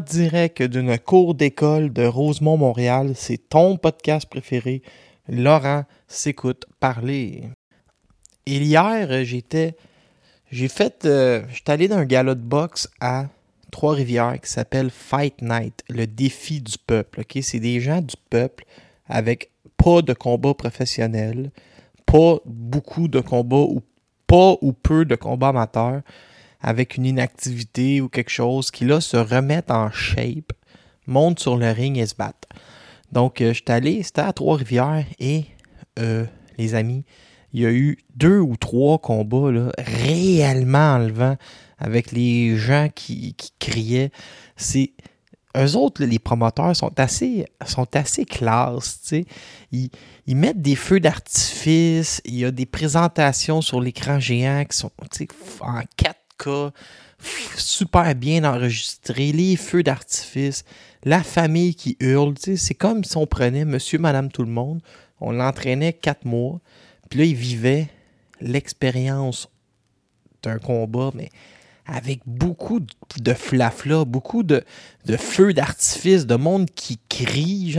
Direct d'une cour d'école de Rosemont, Montréal, c'est ton podcast préféré. Laurent s'écoute parler. Et hier, j'étais. J'ai fait. Euh, J'étais allé dans un gala de boxe à Trois-Rivières qui s'appelle Fight Night, le défi du peuple. C'est des gens du peuple avec pas de combat professionnel, pas beaucoup de combats ou pas ou peu de combats amateurs, avec une inactivité ou quelque chose, qui là se remettent en shape, montent sur le ring et se battent. Donc, euh, je suis allé, c'était à Trois-Rivières et euh, les amis, il y a eu deux ou trois combats là, réellement enlevants avec les gens qui, qui criaient. C'est. Eux autres, les promoteurs, sont assez, sont assez classes. Ils, ils mettent des feux d'artifice, il y a des présentations sur l'écran géant qui sont en quatre super bien enregistré, les feux d'artifice, la famille qui hurle. C'est comme si on prenait monsieur, madame, tout le monde, on l'entraînait quatre mois, puis là, il vivait l'expérience d'un combat, mais avec beaucoup de flafla, beaucoup de, feux d'artifice, de monde qui crie.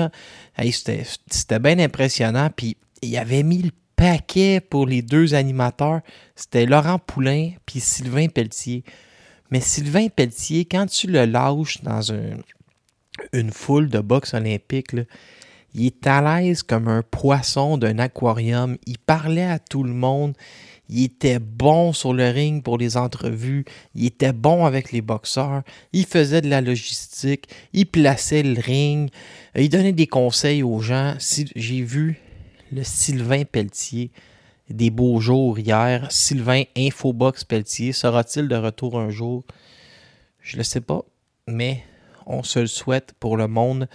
Hey, C'était bien impressionnant. Puis il avait mis le paquet pour les deux animateurs. C'était Laurent Poulain puis Sylvain Pelletier. Mais Sylvain Pelletier, quand tu le lâches dans un- une foule de boxe olympique, il est à l'aise comme un poisson d'un aquarium. Il parlait à tout le monde. Il était bon sur le ring pour les entrevues. Il était bon avec les boxeurs. Il faisait de la logistique. Il plaçait le ring. Il donnait des conseils aux gens. J'ai vu le Sylvain Pelletier des beaux jours hier. Sylvain Infobox Pelletier. Sera-t-il de retour un jour? Je ne sais pas. Mais on se le souhaite pour le monde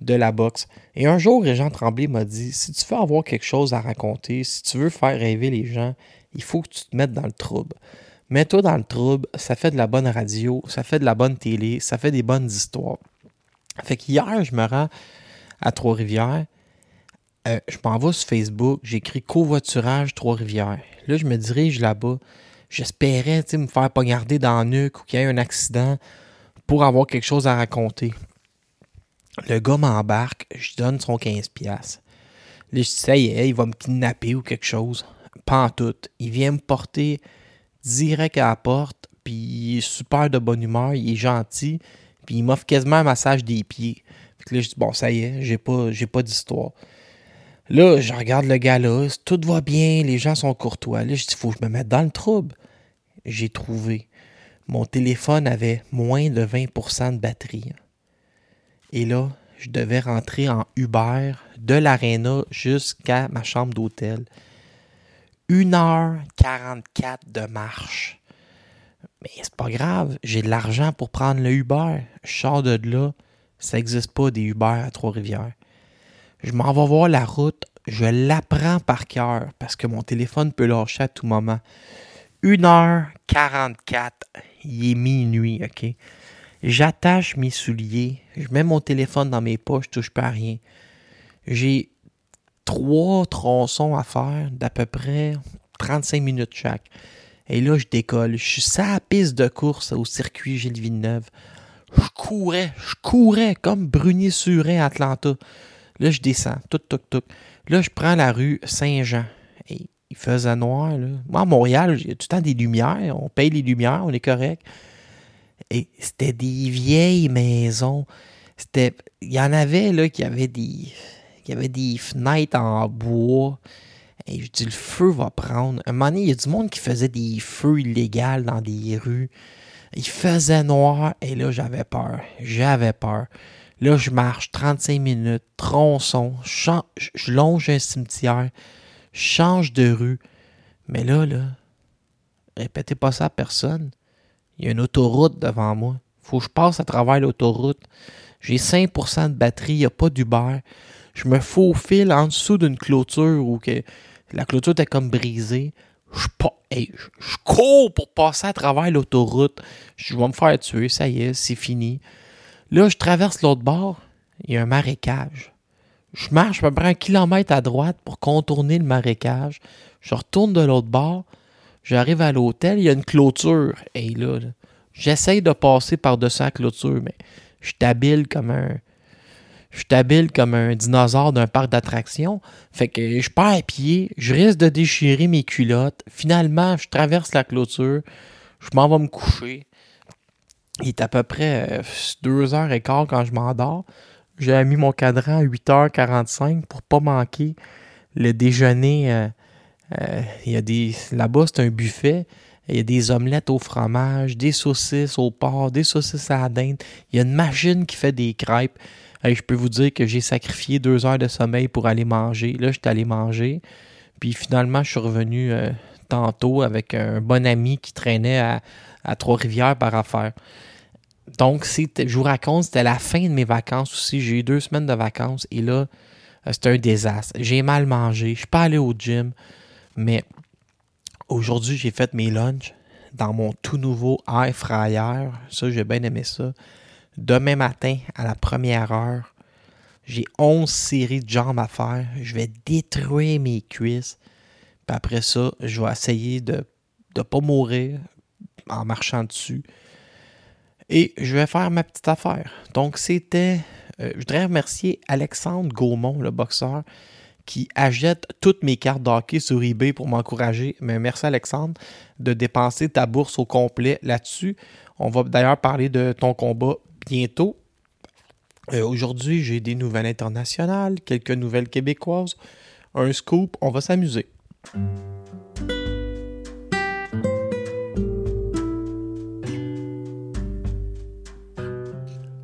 de la boxe. Et un jour, Régent Tremblay m'a dit si tu veux avoir quelque chose à raconter, si tu veux faire rêver les gens, il faut que tu te mettes dans le trouble. Mets-toi dans le trouble, ça fait de la bonne radio, ça fait de la bonne télé, ça fait des bonnes histoires. Fait qu'hier, je me rends à Trois-Rivières. Euh, je m'en vais sur Facebook, j'écris covoiturage Trois-Rivières. Là, je me dirige là-bas. J'espérais me faire poignarder dans la nuque ou qu'il y ait un accident pour avoir quelque chose à raconter. Le gars m'embarque, je donne son 15$. piastres. Là, je dis, ça y est, il va me kidnapper ou quelque chose. Pas en tout. Il vient me porter direct à la porte, puis il est super de bonne humeur, il est gentil, puis il m'offre quasiment un massage des pieds. Fait que là, je dis, bon, ça y est, j'ai pas, j'ai pas d'histoire. Là, je regarde le gars là, tout va bien, les gens sont courtois. Là, je dis, faut que je me mette dans le trouble. J'ai trouvé. Mon téléphone avait moins de 20% de batterie. Et là, je devais rentrer en Uber de l'aréna jusqu'à ma chambre d'hôtel. 1h44 de marche. Mais c'est pas grave, j'ai de l'argent pour prendre le Uber. Je sors de là, ça n'existe pas des Uber à Trois-Rivières. Je m'en vais voir la route, je l'apprends par cœur parce que mon téléphone peut lâcher à tout moment. 1h44, il est minuit, OK? J'attache mes souliers. Je mets mon téléphone dans mes poches, je touche pas à rien. J'ai trois tronçons à faire d'à peu près 35 minutes chaque. Et là, je décolle. Je suis sur piste de course au circuit Gilles Villeneuve. Je courais, je courais comme Brunier-Suret Atlanta. Là, je descends, tout, tout, tout. Là, je prends la rue Saint-Jean. Et il faisait noir, là. Moi, à Montréal, il y a tout le temps des lumières. On paye les lumières, on est correct. Et c'était des vieilles maisons. C'était. Il y en avait, là, qui avaient des. des fenêtres en bois. Et je dis, le feu va prendre. Un moment donné, il y a du monde qui faisait des feux illégaux dans des rues. Il faisait noir et là, j'avais peur. J'avais peur. Là, je marche 35 minutes, tronçon, je longe un cimetière, je change de rue. Mais là, là, répétez pas ça à personne. Il y a une autoroute devant moi. Faut que je passe à travers l'autoroute. J'ai 5% de batterie, il n'y a pas d'Uber. Je me faufile en dessous d'une clôture où que la clôture était comme brisée. Je, je, cours pour passer à travers l'autoroute. Je vais me faire tuer, ça y est, c'est fini. Là, je traverse l'autre bord, il y a un marécage. Je marche à peu près un kilomètre à droite pour contourner le marécage. Je retourne de l'autre bord, j'arrive à l'hôtel, il y a une clôture. Et là, j'essaye de passer par-dessus la clôture, mais je t'habile comme un, je comme un dinosaure d'un parc d'attractions. Fait que je pars à pied, je risque de déchirer mes culottes. Finalement, je traverse la clôture, je m'en vais me coucher. Il est à peu près 2h15 euh, quand je m'endors. J'ai mis mon cadran à 8h45 pour pas manquer le déjeuner. Euh, euh, il y a des là-bas c'est un buffet. Il y a des omelettes au fromage, des saucisses au porc, des saucisses à la dinde. Il y a une machine qui fait des crêpes je peux vous dire que j'ai sacrifié deux heures de sommeil pour aller manger. Là, j'étais allé manger. Puis finalement, je suis revenu tantôt avec un bon ami qui traînait à, Trois-Rivières par affaire. Donc, je vous raconte, c'était la fin de mes vacances aussi. J'ai eu deux semaines de vacances et là, euh, c'était un désastre. J'ai mal mangé. Je ne suis pas allé au gym. Mais aujourd'hui, j'ai fait mes lunchs dans mon tout nouveau air fryer. Ça, j'ai bien aimé ça. Demain matin, à la première heure, j'ai 11 séries de jambes à faire. Je vais détruire mes cuisses. Puis après ça, je vais essayer de ne pas mourir en marchant dessus. Et je vais faire ma petite affaire. Donc, c'était. Euh, je voudrais remercier Alexandre Gaumont, le boxeur, qui achète toutes mes cartes d'hockey sur eBay pour m'encourager. Mais merci, Alexandre, de dépenser ta bourse au complet là-dessus. On va d'ailleurs parler de ton combat bientôt. Euh, aujourd'hui, j'ai des nouvelles internationales, quelques nouvelles québécoises, un scoop, on va s'amuser.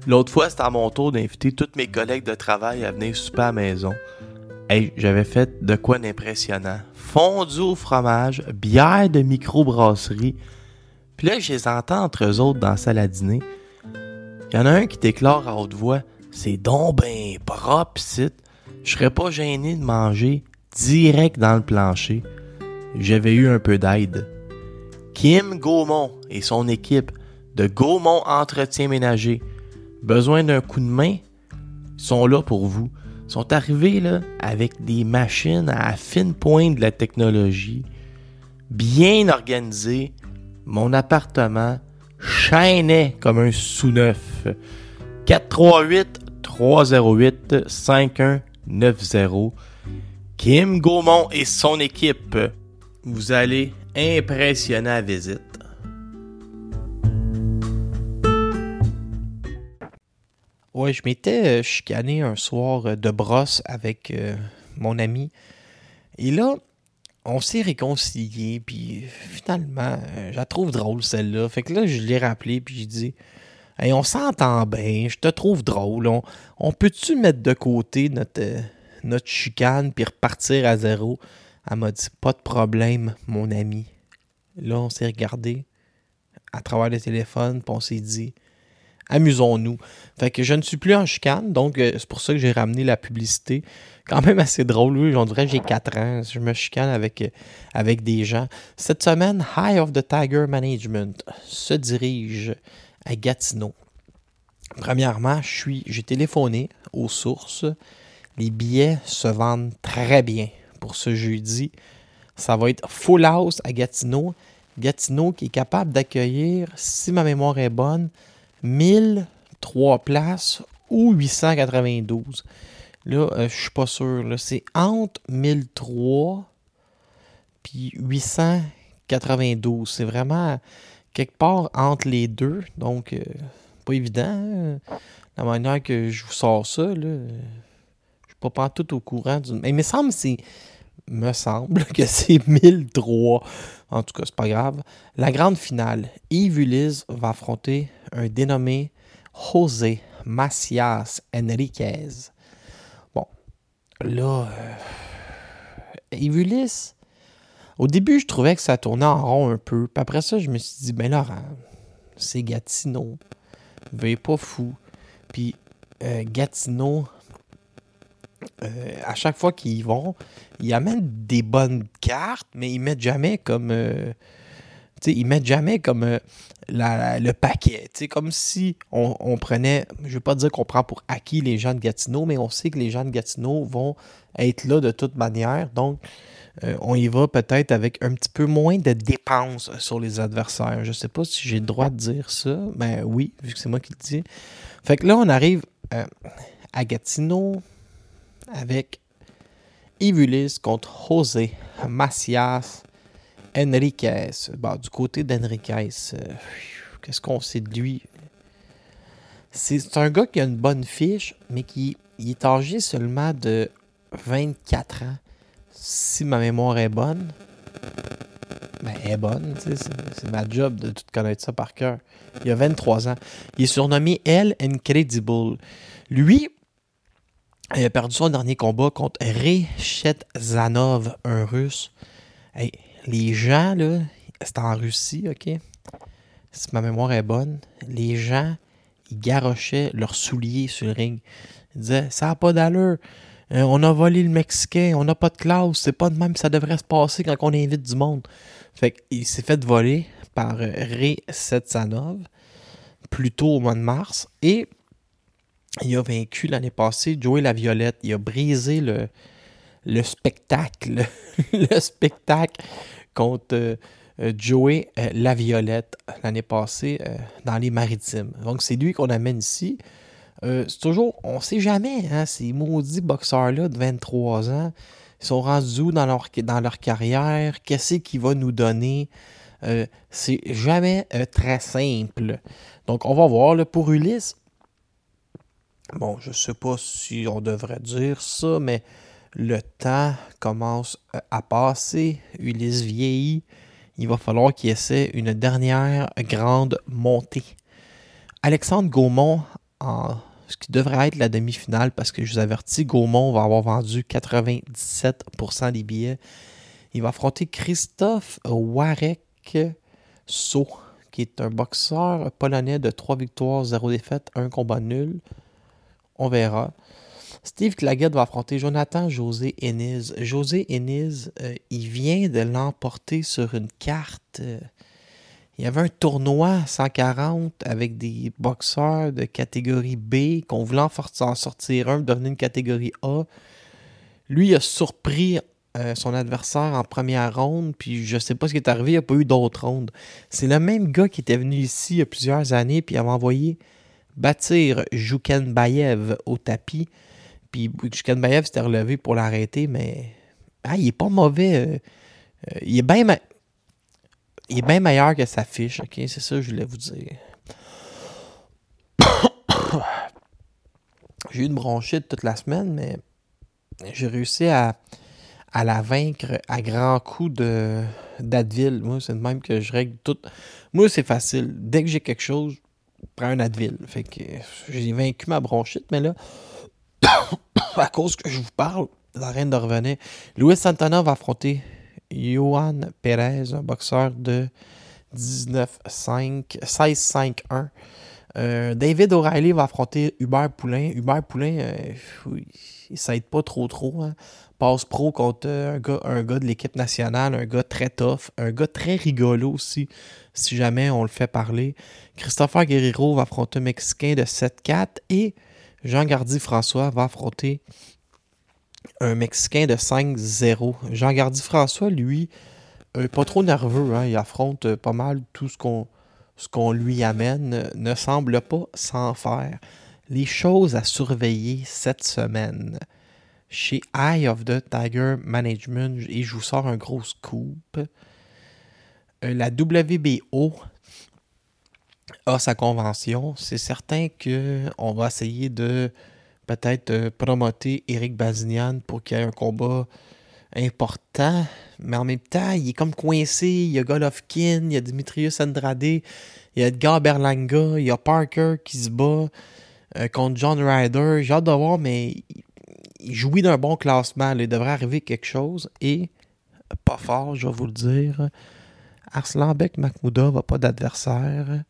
L'autre fois, c'était à mon tour d'inviter tous mes collègues de travail à venir souper à la maison. Hey, j'avais fait de quoi d'impressionnant. Fondu au fromage, bière de microbrasserie. Puis là, je les entends entre eux autres dans la salle à dîner. Il y en a un qui déclare à haute voix C'est donc ben propre, site. Je serais pas gêné de manger direct dans le plancher. J'avais eu un peu d'aide. Kim Gaumont et son équipe de Gaumont Entretien Ménager, besoin d'un coup de main, sont là pour vous. Ils sont arrivés là avec des machines à fine pointe de la technologie, bien organisées. Mon appartement chaînait comme un sous-neuf. 438 308 5190. Kim Gaumont et son équipe. Vous allez impressionner à visite. Ouais, je m'étais euh, chicané un soir euh, de brosse avec euh, mon ami. Et là, on s'est réconcilié, puis finalement, je la trouve drôle celle-là. Fait que là, je l'ai rappelé, puis j'ai dit Hey, on s'entend bien, je te trouve drôle. On, peut-tu mettre de côté notre, notre chicane puis repartir à zéro? Elle m'a dit Pas de problème, mon ami. Là, on s'est regardé à travers le téléphone, puis on s'est dit amusons-nous. Fait que je ne suis plus en chicane, donc euh, c'est pour ça que j'ai ramené la publicité. Quand même assez drôle, oui, j'en dirais j'ai 4 ans, je me chicane avec, euh, avec des gens. Cette semaine, High of the Tiger Management se dirige à Gatineau. Premièrement, j'ai téléphoné aux sources. Les billets se vendent très bien pour ce jeudi. Ça va être full house à Gatineau. Gatineau qui est capable d'accueillir, si ma mémoire est bonne, 1003 places ou 892. Là, euh, je suis pas sûr. C'est entre 1003 puis 892. C'est vraiment quelque part entre les deux. Donc, euh, pas évident. Hein. La manière que je vous sors ça, là, je suis pas, pas tout au courant. Du... Mais il me semble, c'est, me semble que c'est 1003. En tout cas, c'est pas grave. La grande finale, Yves Ulysse va affronter un dénommé José Macias Enriquez. Bon, là, euh, Ulysse, au début, je trouvais que ça tournait en rond un peu. Puis après ça, je me suis dit, ben Laurent, c'est Gatineau. Veuillez pas fou. Puis euh, Gatineau, euh, à chaque fois qu'ils y vont, ils amènent des bonnes cartes, mais ils mettent jamais comme. Euh, sais, ils mettent jamais comme le paquet. sais, comme si on, prenait. Je ne veux pas dire qu'on prend pour acquis les gens de Gatineau, mais on sait que les gens de Gatineau vont être là de toute manière. Donc, euh, on y va peut-être avec un petit peu moins de dépenses sur les adversaires. Je ne sais pas si j'ai le droit de dire ça. mais oui, vu que c'est moi qui le dis. Fait que là, on arrive euh, à Gatineau avec Ivulis contre José Macias Enriquez. du côté d'Enriquez, euh, qu'est-ce qu'on sait de lui? C'est un gars qui a une bonne fiche, mais qui est âgé seulement de 24 ans si ma mémoire est bonne, ben, elle est bonne, c'est ma job de tout connaître ça par cœur. Il a 23 ans. Il est surnommé El Incredible. Lui, il a perdu son dernier combat contre Zanov, un russe. Les gens, là, c'est en Russie, OK? Si ma mémoire est bonne, les gens, ils garochaient leurs souliers sur le ring. Ils disaient, ça n'a pas d'allure. Euh, on a volé le Mexicain, on n'a pas de classe, c'est pas de même ça devrait se passer quand on invite du monde. Fait qu'il s'est fait voler par euh, Ray Setsanov, plus tôt au mois de mars, et il a vaincu l'année passée Joey La Violette. Il a brisé le, le spectacle, le spectacle contre euh, Joey La Violette l'année passée dans les maritimes. Donc c'est lui qu'on amène ici. Euh, c'est toujours, on sait jamais, hein, ces maudits boxeurs-là de 23 ans, ils sont rendus dans leur, dans leur carrière, qu'est-ce qu'ils va nous donner? Euh, c'est jamais euh, très simple. Donc, on va voir, pour Ulysse, bon, je sais pas si on devrait dire ça, mais le temps commence à passer. Ulysse vieillit. Il va falloir qu'il essaie une dernière grande montée. Alexandre Gaumont ce qui devrait être la demi-finale parce que je vous avertis, Gaumont va avoir vendu 97% des billets. Il va affronter Christophe Warek So, qui est un boxeur polonais de 3 victoires, 0 défaites, 1 combat nul. On verra. Steve Claggett va affronter Jonathan José Ennis. José Ennis, euh, il vient de l'emporter sur une carte. Euh, il y avait un tournoi 140 avec des boxeurs de catégorie B qu'on voulait en sortir un, devenir une catégorie A. Lui, a surpris euh, son adversaire en première ronde, puis je sais pas ce qui est arrivé, il n'y a pas eu d'autres rondes. C'est le même gars qui était venu ici il y a plusieurs années, puis il avait envoyé bâtir Bayev au tapis. Puis Bayev s'était relevé pour l'arrêter, mais ah, il est pas mauvais. Euh, euh, il est bien il est bien meilleur que sa fiche, ok? C'est ça que je voulais vous dire. j'ai eu une bronchite toute la semaine, mais j'ai réussi à, la vaincre à grands coups d'Advil. Moi, c'est le même que je règle tout. Moi, c'est facile. Dès que j'ai quelque chose, je prends un Advil. Fait que j'ai vaincu ma bronchite, mais là, à cause que je vous parle, la reine de revenir, Louis Santana va affronter Johan Perez, un boxeur de 19-5, 16-5-1. Euh, David O'Reilly va affronter Hubert Poulain. Hubert Poulain, euh, il s'aide pas trop trop. Hein. Passe pro contre un gars, un gars de l'équipe nationale, un gars très tough, un gars très rigolo aussi, si jamais on le fait parler. Christopher Guerrero va affronter un Mexicain de 7-4 et Jean Gardy François va affronter un Mexicain de 5-0. Jean Gardy François, lui, euh, pas trop nerveux. Hein. il affronte pas mal tout ce qu'on ce qu'on lui amène ne semble pas s'en faire. Les choses à surveiller cette semaine. Chez Eye of the Tiger Management, et je vous sors un gros scoop. Euh, la WBO a sa convention. C'est certain qu'on va essayer de peut-être euh, promoter Eric Bazinian pour qu'il y ait un combat important, mais en même temps, il est comme coincé. Il y a Golovkin, il y a Dimitrius Andrade, il y a Edgar Berlanga, il y a Parker qui se bat euh, contre John Ryder. J'ai hâte de voir, mais il jouit d'un bon classement. Il devrait arriver quelque chose. Et, pas fort, je vais vous le dire, Arslanbek Makhmoudov n'a pas d'adversaire.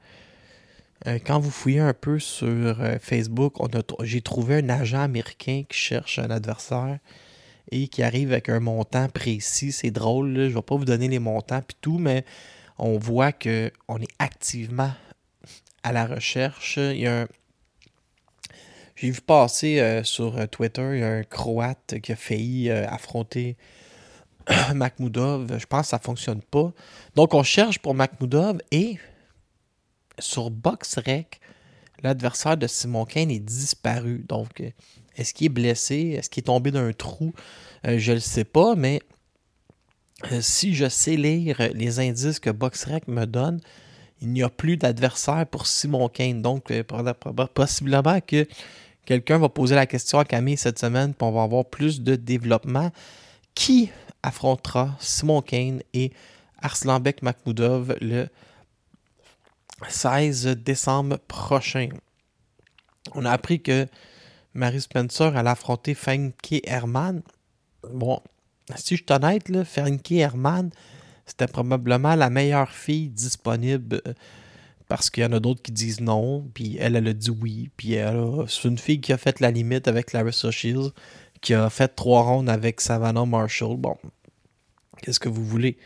Euh, quand vous fouillez un peu sur euh, Facebook, j'ai trouvé un agent américain qui cherche un adversaire et qui arrive avec un montant précis. C'est drôle, je ne vais pas vous donner les montants puis tout, mais on voit qu'on est activement à la recherche. Il y a J'ai vu passer euh, sur Twitter, il y a un Croate qui a failli affronter Makhmoudov. Je pense que ça ne fonctionne pas. Donc, on cherche pour Makhmoudov et sur BoxRec, l'adversaire de Simon Kane est disparu. Donc, est-ce qu'il est blessé? Est-ce qu'il est tombé d'un trou? Euh, je ne le sais pas, mais euh, si je sais lire les indices que BoxRec me donne, il n'y a plus d'adversaire pour Simon Kane. Donc, euh, possiblement que quelqu'un va poser la question à Camille cette semaine, puis on va avoir plus de développement. Qui affrontera Simon Kane et Arslanbek Makhmoudov le 16 décembre prochain? On a appris que Marie Spencer allait affronter Frankie Herman. Bon, si je suis honnête, là, Herman, c'était probablement la meilleure fille disponible euh, parce qu'il y en a d'autres qui disent non, puis elle, elle a dit oui, puis c'est une fille qui a fait la limite avec Larissa Shields, qui a fait trois rondes avec Savannah Marshall. Bon, qu'est-ce que vous voulez?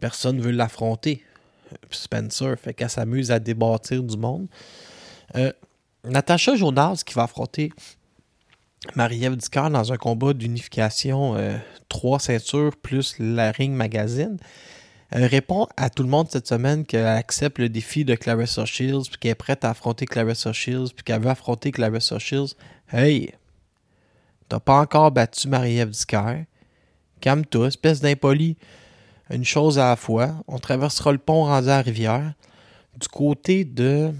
Personne ne veut l'affronter. Spencer, fait qu'elle s'amuse à débattir du monde. Euh, Natacha Jonas qui va affronter Marie-Ève dans un combat d'unification euh, trois ceintures plus la Ring Magazine. Répond à tout le monde cette semaine qu'elle accepte le défi de Clarissa Shields, puis qu'elle est prête à affronter Clarissa Shields, puis qu'elle veut affronter Clarissa Shields. Hey, t'as pas encore battu Marie-Ève Calme-toi, espèce d'impoli. Une chose à la fois. On traversera le pont la rivière. Du côté de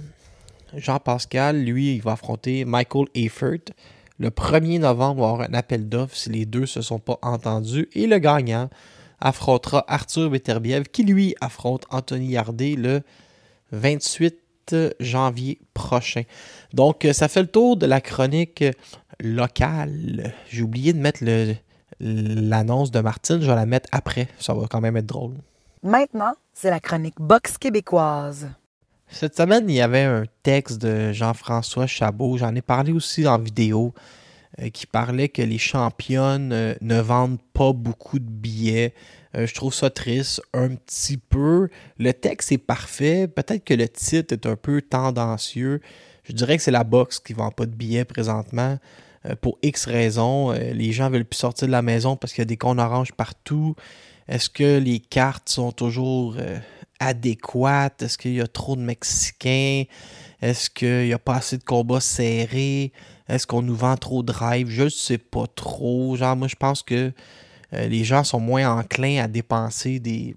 Jean-Pascal, lui, il va affronter Michael Eifert. Le 1er novembre, va avoir un appel d'offres si les deux ne se sont pas entendus. Et le gagnant affrontera Arthur Beterbiev, qui lui affronte Anthony Yardet le 28 janvier prochain. Donc, ça fait le tour de la chronique locale. J'ai oublié de mettre l'annonce de Martine. Je vais la mettre après. Ça va quand même être drôle. Maintenant, c'est la chronique boxe québécoise. Cette semaine, il y avait un texte de Jean-François Chabot, j'en ai parlé aussi en vidéo, euh, qui parlait que les championnes euh, ne vendent pas beaucoup de billets. Euh, je trouve ça triste un petit peu. Le texte est parfait. Peut-être que le titre est un peu tendancieux. Je dirais que c'est la boxe qui ne vend pas de billets présentement. Pour X raisons. les gens veulent plus sortir de la maison parce qu'il y a des cons oranges partout. Est-ce que les cartes sont toujours adéquate? Est-ce qu'il y a trop de Mexicains? Est-ce qu'il n'y a pas assez de combats serrés? Est-ce qu'on nous vend trop de drive? Je ne sais pas trop. Genre, moi, je pense que euh, les gens sont moins enclins à dépenser des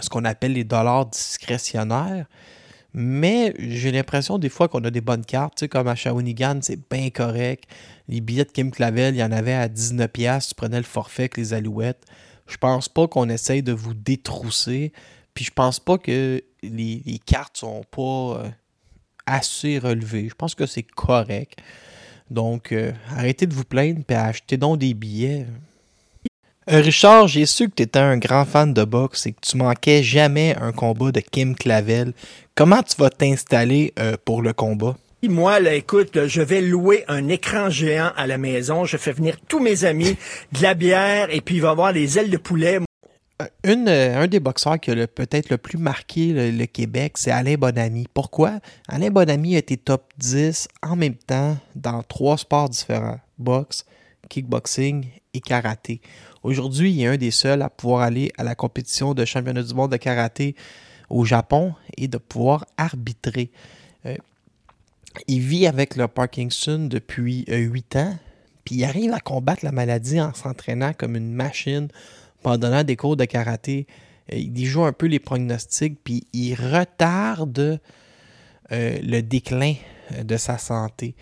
ce qu'on appelle les dollars discrétionnaires. Mais j'ai l'impression des fois qu'on a des bonnes cartes. Tu sais, comme à Shawinigan, c'est bien correct. Les billets de Kim Clavel, il y en avait à 19$. Tu prenais le forfait avec les alouettes. Je pense pas qu'on essaye de vous détrousser. Puis je pense pas que les, cartes sont pas euh, assez relevées. Je pense que c'est correct. Donc, euh, arrêtez de vous plaindre et achetez donc des billets. Euh, Richard, j'ai su que tu étais un grand fan de boxe et que tu manquais jamais un combat de Kim Clavel comment tu vas t'installer pour le combat? Moi, là, écoute, je vais louer un écran géant à la maison. Je fais venir tous mes amis, de la bière, et puis il va y avoir des ailes de poulet. Une, un des boxeurs qui a peut-être le plus marqué le, Québec, c'est Alain Bonamy. Pourquoi? Alain Bonamy a été top 10 en même temps dans trois sports différents. Boxe, kickboxing et karaté. Aujourd'hui, il est un des seuls à pouvoir aller à la compétition de championnat du monde de karaté au Japon et de pouvoir arbitrer. Euh, il vit avec le Parkinson depuis euh, huit ans, puis il arrive à combattre la maladie en s'entraînant comme une machine, en donnant des cours de karaté. Euh, il joue un peu les pronostics, puis il retarde le déclin de sa santé.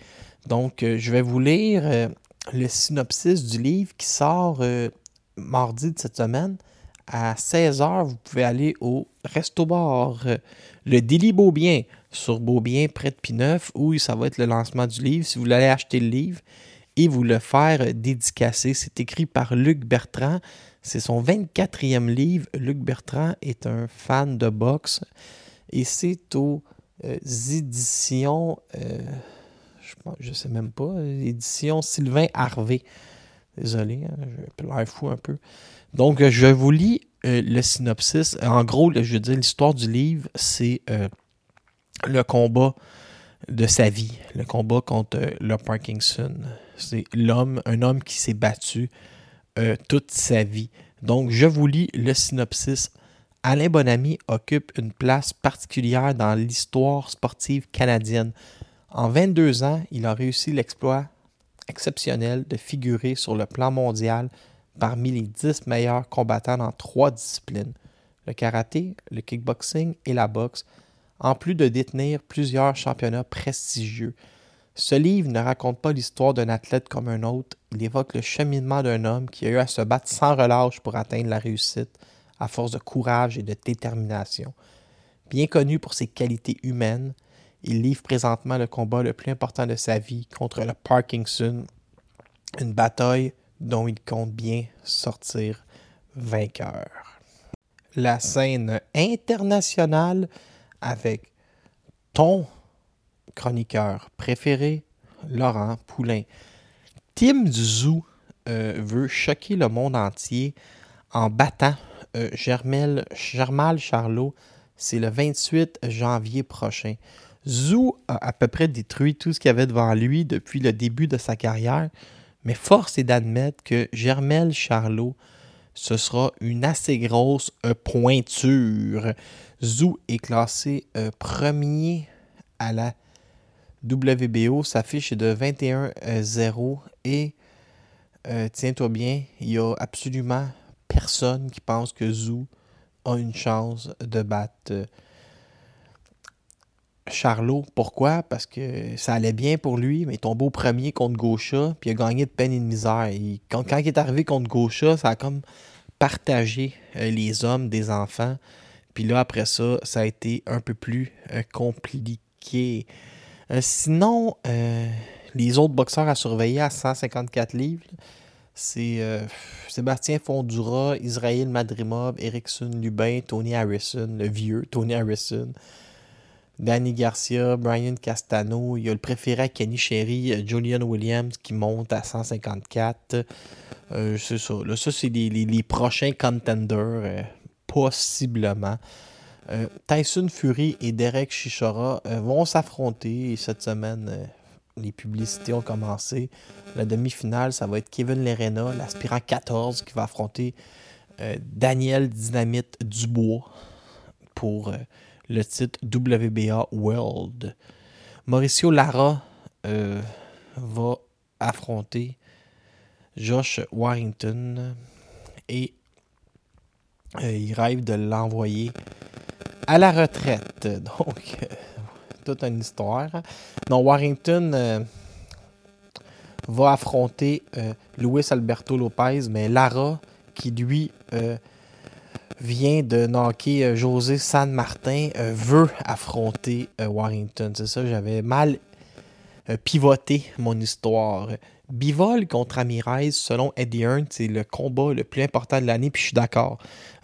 Donc, je vais vous lire le synopsis du livre qui sort euh, mardi de cette semaine. À 16h, vous pouvez aller au Resto Bar, euh, le Délit Beaubien, sur Beaubien, près de Pineuf, où ça va être le lancement du livre. Si vous voulez acheter le livre et vous le faire dédicacer, c'est écrit par Luc Bertrand. C'est son 24e livre. Luc Bertrand est un fan de boxe et c'est aux euh, éditions je ne sais même pas, édition Sylvain Harvey. Désolé, hein, je l'air fou un peu. Donc, euh, je vous lis euh, le synopsis. En gros, je veux dire, l'histoire du livre, c'est euh, le combat de sa vie, le combat contre le Parkinson. C'est l'homme, un homme qui s'est battu toute sa vie. Donc, je vous lis le synopsis. Alain Bonamy occupe une place particulière dans l'histoire sportive canadienne. En 22 ans, il a réussi l'exploit exceptionnel de figurer sur le plan mondial parmi les 10 meilleurs combattants dans trois disciplines, le karaté, le kickboxing et la boxe, en plus de détenir plusieurs championnats prestigieux. Ce livre ne raconte pas l'histoire d'un athlète comme un autre, il évoque le cheminement d'un homme qui a eu à se battre sans relâche pour atteindre la réussite, à force de courage et de détermination. Bien connu pour ses qualités humaines, il livre présentement le combat le plus important de sa vie contre le Parkinson, une bataille dont il compte bien sortir vainqueur. La scène internationale avec ton chroniqueur préféré, Laurent Poulain. Tim Zhu euh, veut choquer le monde entier en battant euh, Germel, Germal Charlot. C'est le 28 janvier prochain. Zou a à peu près détruit tout ce qu'il avait devant lui depuis le début de sa carrière, mais force est d'admettre que Germel Charlot, ce sera une assez grosse euh, pointure. Zou est classé euh, premier à la WBO. Sa fiche est de 21-0 et euh, tiens-toi bien, il n'y a absolument personne qui pense que Zou a une chance de battre Charlot. Pourquoi? Parce que ça allait bien pour lui, mais il tombait au premier contre Gaucha, puis il a gagné de peine et de misère. quand, il est arrivé contre Gaucha, ça a comme partagé euh, les hommes des enfants. Puis là, après ça, ça a été un peu plus euh, compliqué. Euh, sinon, les autres boxeurs à surveiller à 154 livres, c'est Sébastien Fondura, Israël Madrimov, Erickson Lubin, Tony Harrison, le vieux Tony Harrison. Danny Garcia, Brian Castano, il y a le préféré à Kenny Sherry, euh, Julian Williams qui monte à 154. Euh, c'est ça. Ça, c'est les, prochains contenders, euh, possiblement. Tyson Fury et Derek Chichora vont s'affronter cette semaine. les publicités ont commencé. La demi-finale, ça va être Kevin Lerena, l'aspirant 14, qui va affronter Daniel Dynamite Dubois pour le titre WBA World. Mauricio Lara euh, va affronter Josh Warrington et euh, il rêve de l'envoyer à la retraite. Donc, euh, toute une histoire. Donc, Warrington va affronter Luis Alberto Lopez, mais Lara, qui lui vient de knocker euh, José San Martin, euh, veut affronter euh, Warrington. C'est ça, j'avais mal pivoter mon histoire. Bivol contre Ramirez, selon Eddie Hearn, c'est le combat le plus important de l'année, puis je suis d'accord.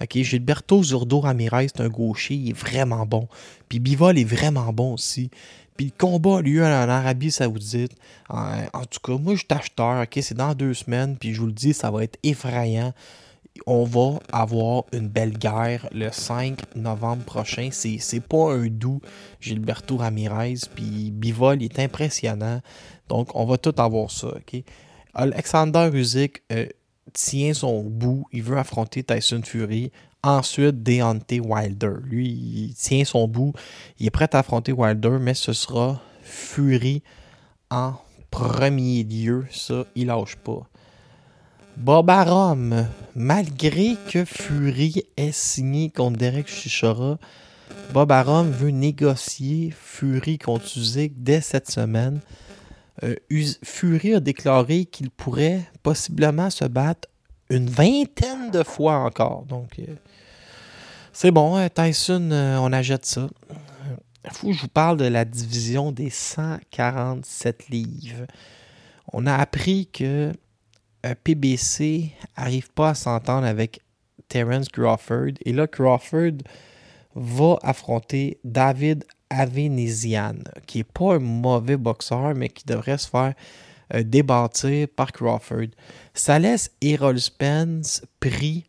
Gilberto Zurdo Ramirez, c'est un gaucher, il est vraiment bon. Puis Bivol est vraiment bon aussi. Puis le combat a lieu en Arabie Saoudite. En, en tout cas, moi, je suis acheteur, c'est dans deux semaines, puis je vous le dis, ça va être effrayant on va avoir une belle guerre le 5 novembre prochain. C'est pas un doux Gilberto Ramirez. Puis Bivol est impressionnant. Donc, on va tout avoir ça. Alexander Usyk euh, tient son bout. Il veut affronter Tyson Fury. Ensuite, Deontay Wilder. Lui, il tient son bout. Il est prêt à affronter Wilder, mais ce sera Fury en premier lieu. Ça, il lâche pas. Bob Arum, malgré que Fury ait signé contre Derek Chichora, Bob Arum veut négocier Fury contre Usyk dès cette semaine. Euh, Fury a déclaré qu'il pourrait possiblement se battre une vingtaine de fois encore. Donc, euh, c'est bon, hein, Tyson, euh, on achète ça. Il faut que je vous parle de la division des 147 livres. On a appris que PBC arrive pas à s'entendre avec Terence Crawford. Et là, Crawford va affronter David Avenesian, qui n'est pas un mauvais boxeur, mais qui devrait se faire euh, par Crawford. Ça laisse Errol Spence pris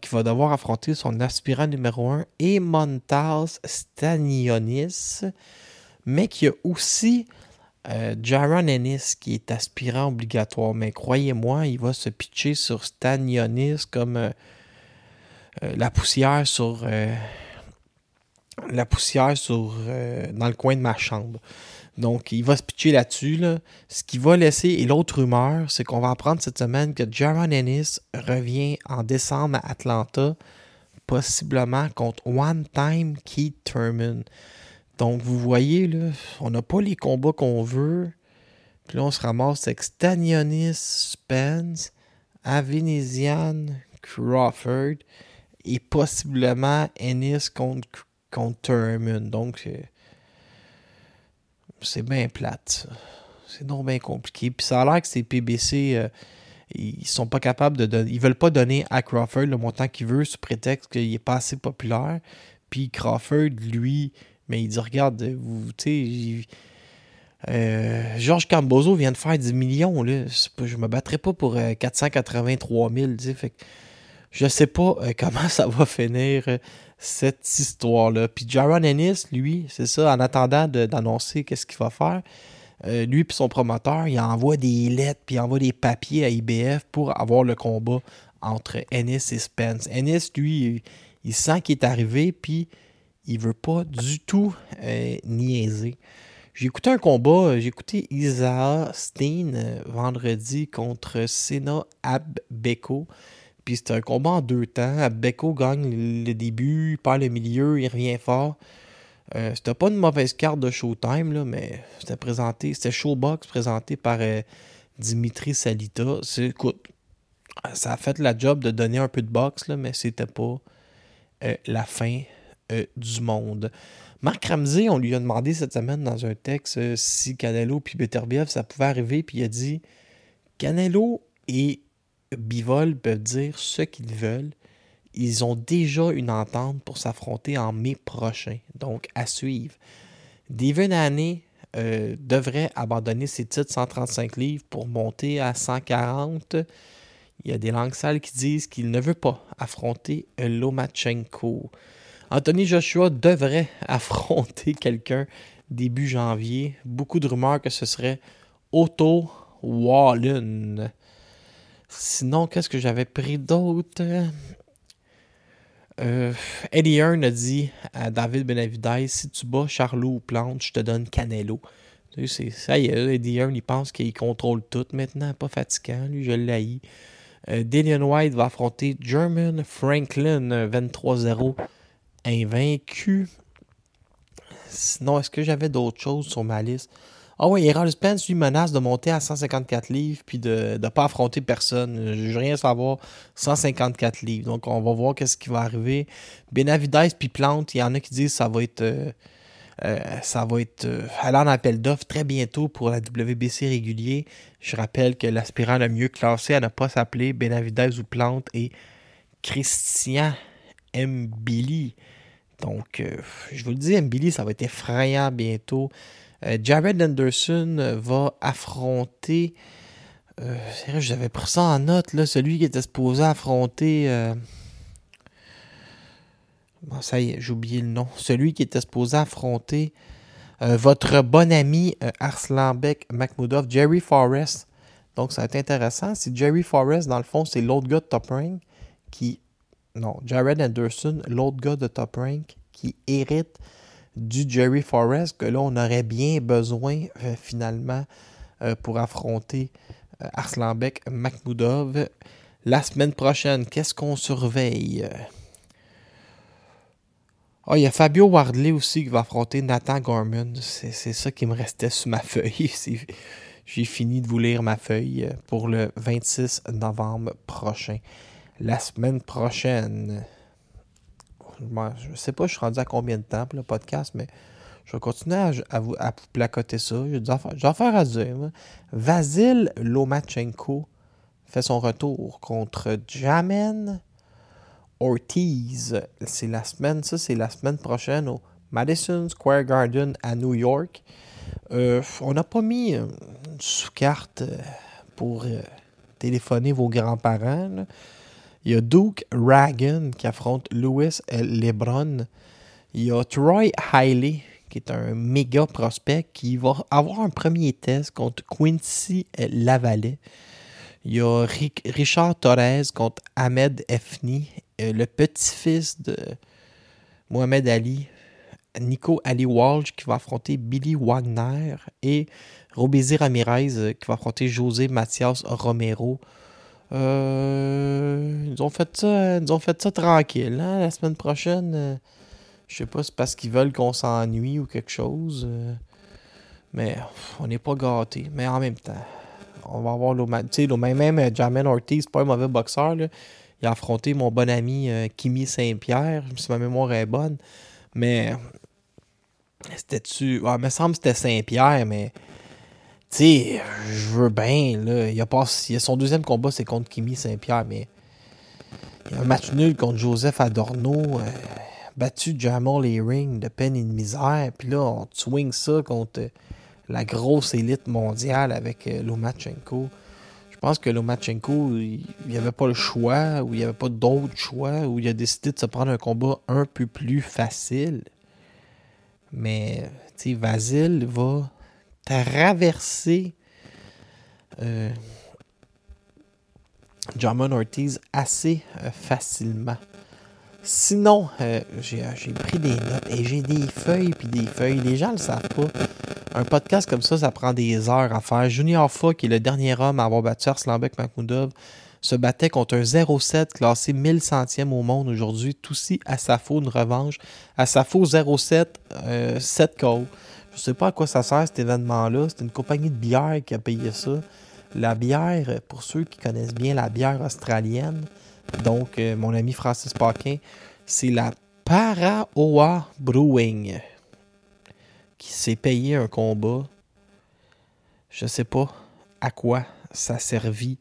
qui va devoir affronter son aspirant numéro 1 et Montas Stanionis, mais qui a aussi euh, Jaron Ennis, qui est aspirant obligatoire, mais croyez-moi, il va se pitcher sur Stanionis comme euh, euh, la poussière sur. la poussière sur, dans le coin de ma chambre. Donc, il va se pitcher là-dessus. Ce qui va laisser, et l'autre rumeur, c'est qu'on va apprendre cette semaine que Jaron Ennis revient en décembre à Atlanta, possiblement contre One Time Keith Thurman. Donc, vous voyez, là, on n'a pas les combats qu'on veut. Puis là, on se ramasse avec Stanionis Spence, Avenesian Crawford et possiblement Ennis contre, contre Thurman. Donc, c'est bien plate. C'est donc bien compliqué. Puis ça a l'air que ces PBC, euh, ils sont pas capables de donner. Ils veulent pas donner à Crawford le montant qu'il veut sous prétexte qu'il est pas assez populaire. Puis Crawford, lui, mais il dit Regarde, vous, tu sais, euh, Georges Cambozo vient de faire 10 millions. Là. je me battrai pas pour 483 000. Je Fait je sais pas euh, comment ça va finir euh, cette histoire-là. Puis Jaron Ennis, lui, c'est ça, en attendant d'annoncer qu'est-ce qu'il va faire, lui et son promoteur, il envoie des lettres puis il envoie des papiers à IBF pour avoir le combat entre Ennis et Spence. Ennis, lui, il sent qu'il est arrivé, puis il veut pas du tout euh, niaiser. J'ai écouté un combat, euh, j'ai écouté Isaiah Steen euh, vendredi contre Sena Abbeko. Puis c'était un combat en deux temps. Abbeko gagne le début, il perd le milieu, il revient fort. c'était pas une mauvaise carte de Showtime, là, mais c'était présenté, c'était Showbox présenté par Dimitri Salita. Écoute, ça a fait la job de donner un peu de boxe, là, mais c'était pas la fin euh, du monde. Marc Ramsey, on lui a demandé cette semaine dans un texte euh, si Canelo puis Beterbiev, ça pouvait arriver, puis il a dit Canelo et Bivol peuvent dire ce qu'ils veulent. Ils ont déjà une entente pour s'affronter en mai prochain, donc à suivre. Devin euh, devrait abandonner ses titres 135 livres pour monter à 140. Il y a des langues sales qui disent qu'il ne veut pas affronter Lomachenko. Anthony Joshua devrait affronter quelqu'un début janvier. Beaucoup de rumeurs que ce serait Otto Wallen. Sinon, qu'est-ce que j'avais pris d'autre? Euh, Eddie Hearn a dit à David Benavidez si tu bats Charlot ou Plante, je te donne Canelo. Ça y est, Eddie Hearn, il pense qu'il contrôle tout maintenant, pas fatigant, lui, je l'ai. Euh, Dillian White va affronter German Franklin 23-0 invaincu. Sinon, est-ce que j'avais d'autres choses sur ma liste? Ah oui, Errol Spence lui menace de monter à 154 livres puis de ne pas affronter personne. Je veux rien savoir. 154 livres. Donc, on va voir qu'est-ce qui va arriver. Benavidez puis Plante, il y en a qui disent que ça va être euh, Euh, ça va être euh, aller en appel d'offres très bientôt pour la WBC régulier. Je rappelle que l'aspirant le mieux classé à ne pas s'appeler Benavidez ou Plante et Christian Mbili. Donc, euh, je vous le dis, Mbili, ça va être effrayant bientôt. Jared Anderson va affronter. J'avais pris ça en note, là, celui qui était supposé affronter. Bon, ça y est, j'ai oublié le nom. Celui qui était supposé affronter euh, votre bon ami euh, Arslanbek Makhmoudov, Jerry Forrest. Donc, ça va être intéressant. Si Jerry Forrest, dans le fond, c'est l'autre gars de Top Rank qui. Non, Jared Anderson, l'autre gars de Top Rank qui hérite du Jerry Forrest, que là, on aurait bien besoin euh, finalement pour affronter Arslanbek Makhmoudov. La semaine prochaine, qu'est-ce qu'on surveille? Ah, il y a Fabio Wardley aussi qui va affronter Nathan Gorman. C'est ça qui me restait sur ma feuille. J'ai fini de vous lire ma feuille euh, pour le 26 novembre prochain. La semaine prochaine, je ne sais pas, je suis rendu à combien de temps pour le podcast, mais je vais continuer à, vous, placoter ça. J'ai des affaires, à dire. Vasil Lomachenko fait son retour contre Jamen Ortiz. C'est la semaine, ça, c'est la semaine prochaine au Madison Square Garden à New York. Euh, on n'a pas mis une sous-carte euh, pour euh, téléphoner vos grands-parents. Il y a Duke Ragan qui affronte Louis LeBron. Il y a Troy Hiley qui est un méga prospect qui va avoir un premier test contre Quincy Lavalais. Il y a Richard Torres contre Ahmed Efni euh, le petit-fils de Mohamed Ali, Nico Ali Walsh, qui va affronter Billy Wagner, et Robézy Ramirez, euh, qui va affronter José Mathias Romero. Euh, ils, ont fait ça, ils ont fait ça tranquille. Hein? La semaine prochaine, je sais pas si c'est parce qu'ils veulent qu'on s'ennuie ou quelque chose. mais on n'est pas gâtés. Mais en même temps, on va avoir le même, même Jamel Ortiz, pas un mauvais boxeur. Là il a affronté mon bon ami euh, Kimi Saint-Pierre, si ma mémoire est bonne. Mais c'était-tu. il me semble que c'était Saint-Pierre, mais. Tu sais, je veux bien, là. Il a, a son deuxième combat, c'est contre Kimi Saint-Pierre, mais. Il y a un match nul contre Joseph Adorno. Euh, battu Jamal les rings de peine et de misère. Puis là, on swing ça contre la grosse élite mondiale avec euh, Lomachenko. Je pense que Lomachenko, il n'y avait pas le choix, ou il n'y avait pas d'autre choix, ou il a décidé de se prendre un combat un peu plus facile. Mais, tu sais, Vasil va traverser euh, Ortiz assez euh, facilement. Sinon, euh, j'ai pris des notes et j'ai des feuilles puis des feuilles. Les gens le savent pas. Un podcast comme ça, ça prend des heures à faire. Junior Fa, qui est le dernier homme à avoir battu Arslanbek Makhmoudov, se battait contre un 0-7 classé 1100e au monde aujourd'hui. Tout ci à Safo, une revanche. À Safo 0-7, 7 calls. Je sais pas à quoi ça sert cet événement-là. C'est une compagnie de bière qui a payé ça. La bière, pour ceux qui connaissent bien la bière australienne, donc euh, mon ami Francis Paquin, c'est la Paraoa Brewing qui s'est payé un combat. Je sais pas à quoi ça servit.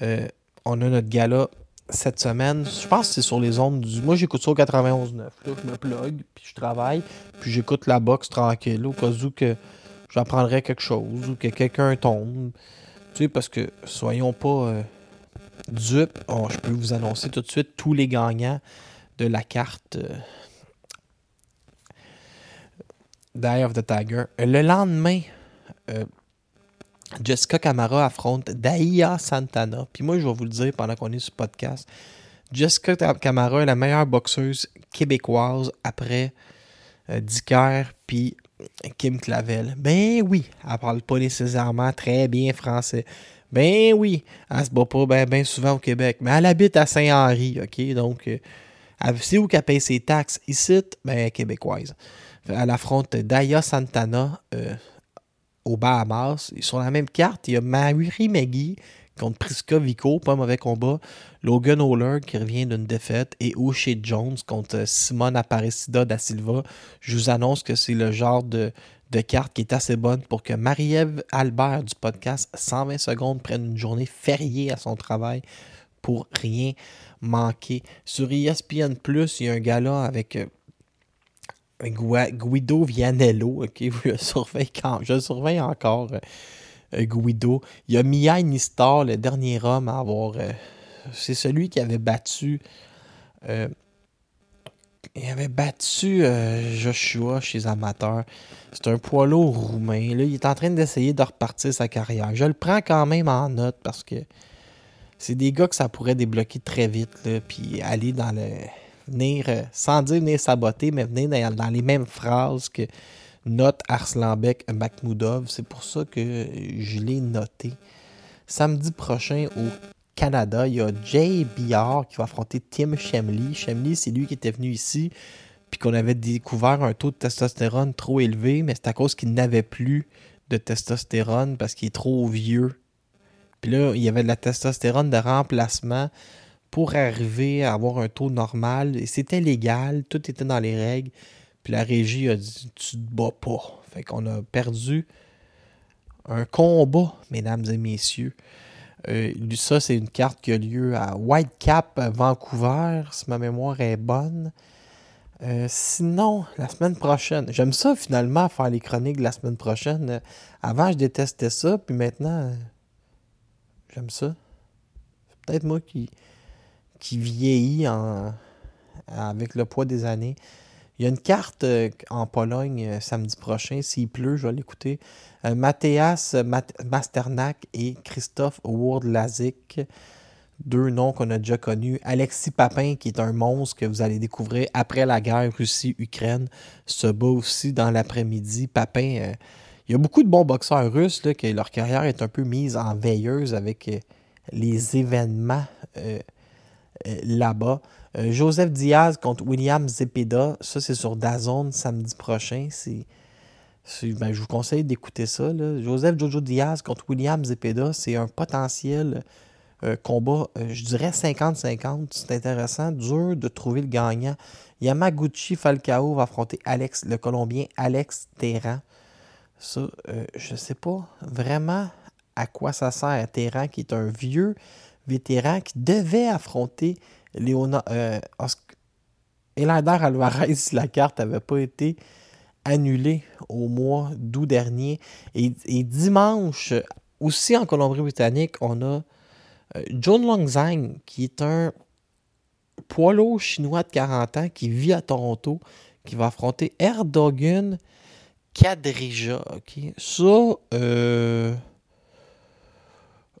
Euh, on a notre gala cette semaine. Je pense que c'est sur les ondes du. Moi, j'écoute ça au 91.9. Là, je me plug, puis je travaille, puis j'écoute la boxe tranquille, au cas où que j'apprendrais quelque chose ou que quelqu'un tombe. Tu sais, parce que soyons pas euh, dupes. Je peux vous annoncer tout de suite tous les gagnants de la carte. Euh, of the Tiger. Le lendemain, euh, Jessica Camara affronte Daia Santana. Puis moi, je vais vous le dire pendant qu'on est sur le podcast. Jessica Camara est la meilleure boxeuse québécoise après euh, Dicker puis Kim Clavel. Ben oui, elle parle pas nécessairement très bien français. Ben oui, elle se bat pas bien ben souvent au Québec. Mais elle habite à Saint-Henri, OK? Donc, euh, c'est où qu'elle paye ses taxes? Ici, ben québécoise. Elle affronte Daya Santana euh, aux Bahamas. Sur la même carte, il y a Mary McGee contre Priska Vico, pas mauvais combat. Logan Oler qui revient d'une défaite et O'Shea Jones contre Simone Aparecida da Silva. Je vous annonce que c'est le genre de, carte qui est assez bonne pour que Marie-Ève Albert du podcast 120 secondes prenne une journée fériée à son travail pour rien manquer. Sur ESPN il y a un gala avec euh, Guido Vianello, ok, je le surveille, encore. Euh, Guido. Il y a Mia Nistar, le dernier homme à avoir. Euh, c'est celui qui avait battu. Euh, il avait battu Joshua chez les amateurs. C'est un poids roumain. Là, il est en train d'essayer de repartir sa carrière. Je le prends quand même en note parce que c'est des gars que ça pourrait débloquer très vite. puis aller dans le. Venir, sans dire venir saboter, mais venir dans les mêmes phrases que note Arslanbek Makhmoudov. C'est pour ça que je l'ai noté. Samedi prochain au Canada, il y a Jay Billard qui va affronter Tim Shemley. Shemley, c'est lui qui était venu ici, puis qu'on avait découvert un taux de testostérone trop élevé, mais c'est à cause qu'il n'avait plus de testostérone parce qu'il est trop vieux. Puis là, il y avait de la testostérone de remplacement pour arriver à avoir un taux normal. C'était légal, tout était dans les règles. Puis la régie a dit Tu te bats pas. Fait qu'on a perdu un combat, mesdames et messieurs. Euh, ça, c'est une carte qui a lieu à Whitecap, Vancouver, si ma mémoire est bonne. Euh, sinon, la semaine prochaine, j'aime ça finalement faire les chroniques la semaine prochaine. avant, je détestais ça, puis maintenant, j'aime ça. C'est peut-être moi qui, qui vieillis en, avec le poids des années. Il y a une carte euh, en Pologne euh, samedi prochain. S'il pleut, je vais l'écouter. Euh, Mathias Masternak et Christophe Wardlazik. Deux noms qu'on a déjà connus. Alexis Papin, qui est un monstre que vous allez découvrir après la guerre Russie-Ukraine, se bat aussi dans l'après-midi. Papin, il y a beaucoup de bons boxeurs russes là, que leur carrière est un peu mise en veilleuse avec les événements là-bas. Euh, Joseph Diaz contre William Zepeda, ça c'est sur Dazone samedi prochain. Ben, je vous conseille d'écouter ça. Joseph Jojo Diaz contre William Zepeda, c'est un potentiel euh, combat, euh, je dirais 50-50. C'est intéressant, dur de trouver le gagnant. Yamaguchi Falcao va affronter Alex, le Colombien Alex Terran. Ça, je ne sais pas vraiment à quoi ça sert. Terran, qui est un vieux vétéran qui devait affronter Léona, euh, Alvarez si la carte n'avait pas été annulée au mois d'août dernier. Et, dimanche, aussi en Colombie-Britannique, on a euh, John Longzang, qui est un poileau chinois de 40 ans qui vit à Toronto, qui va affronter Erdogan Kadrija. Ça, euh,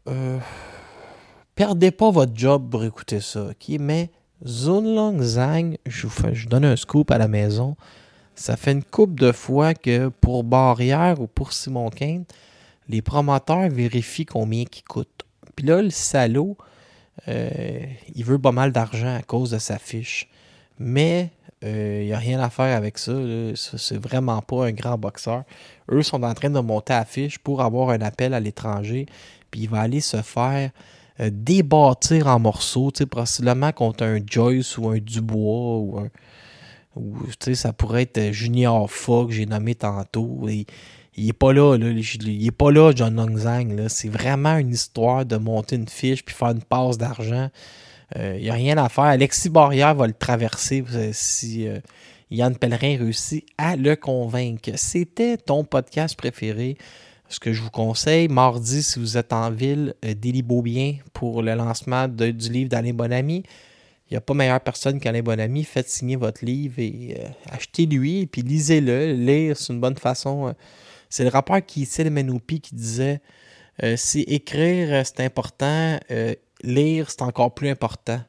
euh Perdez pas votre job pour écouter ça? Mais Zunlong Zhang, je vous, je donne un scoop à la maison. Ça fait une coupe de fois que pour Barrière ou pour Simon Kane, les promoteurs vérifient combien il coûte. Puis là, le salaud, euh, il veut pas mal d'argent à cause de sa fiche. Mais euh, il n'y a rien à faire avec ça. C'est vraiment pas un grand boxeur. Eux sont en train de monter à fiche pour avoir un appel à l'étranger. Puis il va aller se faire euh, débâtir en morceaux, possiblement contre un Joyce ou un Dubois ou un. Ça pourrait être Junior Fogg que j'ai nommé tantôt. Il n'est pas là, là, il est pas là, John Longzang. C'est vraiment une histoire de monter une fiche puis faire une passe d'argent. Il euh, n'y a rien à faire. Alexis Barrière va le traverser euh, si Yann Pellerin réussit à le convaincre. C'était ton podcast préféré ce que je vous conseille, mardi, si vous êtes en ville, euh, Délit Beaubien pour le lancement du livre d'Alain Bonami. Il n'y a pas meilleure personne qu'Alain Bonami. Faites signer votre livre et euh, achetez-lui et puis lisez-le. Lire, c'est une bonne façon. Euh. c'est le rappeur qui, le Menoupi, qui disait si écrire c'est important, lire c'est encore plus important.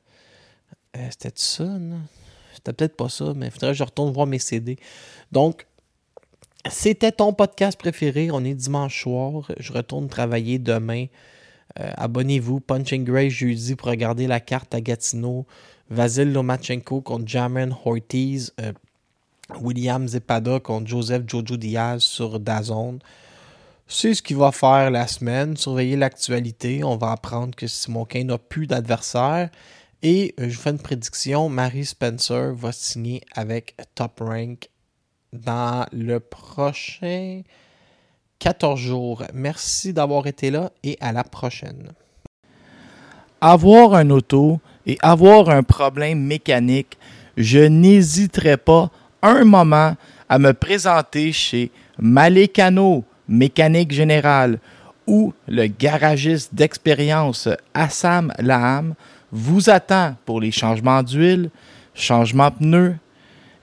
C'était ça, non? C'était peut-être pas ça, mais il faudrait que je retourne voir mes CD. Donc, c'était ton podcast préféré. On est dimanche soir. Je retourne travailler demain. Euh, abonnez-vous. Punching Grace jeudi pour regarder la carte à Gatineau. Vasil Lomachenko contre Jamin Ortiz. Euh, William Zepada contre Joseph Jojo Diaz sur Dazone. c'est ce qu'il va faire la semaine, surveiller l'actualité. On va apprendre que Simon Kane n'a plus d'adversaire. Et euh, je fais une prédiction, Marie Spencer va signer avec Top Rank dans le prochain 14 jours. Merci d'avoir été là et à la prochaine. Avoir un auto et avoir un problème mécanique, je n'hésiterai pas un moment à me présenter chez Malécano Mécanique Générale ou le garagiste d'expérience Assam Laham vous attend pour les changements d'huile, changements pneus,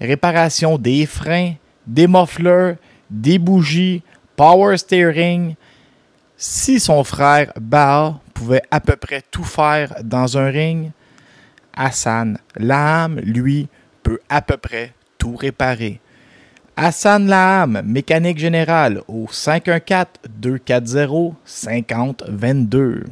réparation des freins, des mufflers, des bougies, power steering. Si son frère Baal pouvait à peu près tout faire dans un ring, Hassan Laham, lui, peut à peu près tout réparer. Hassan Laham, mécanique générale au 514-240-5022.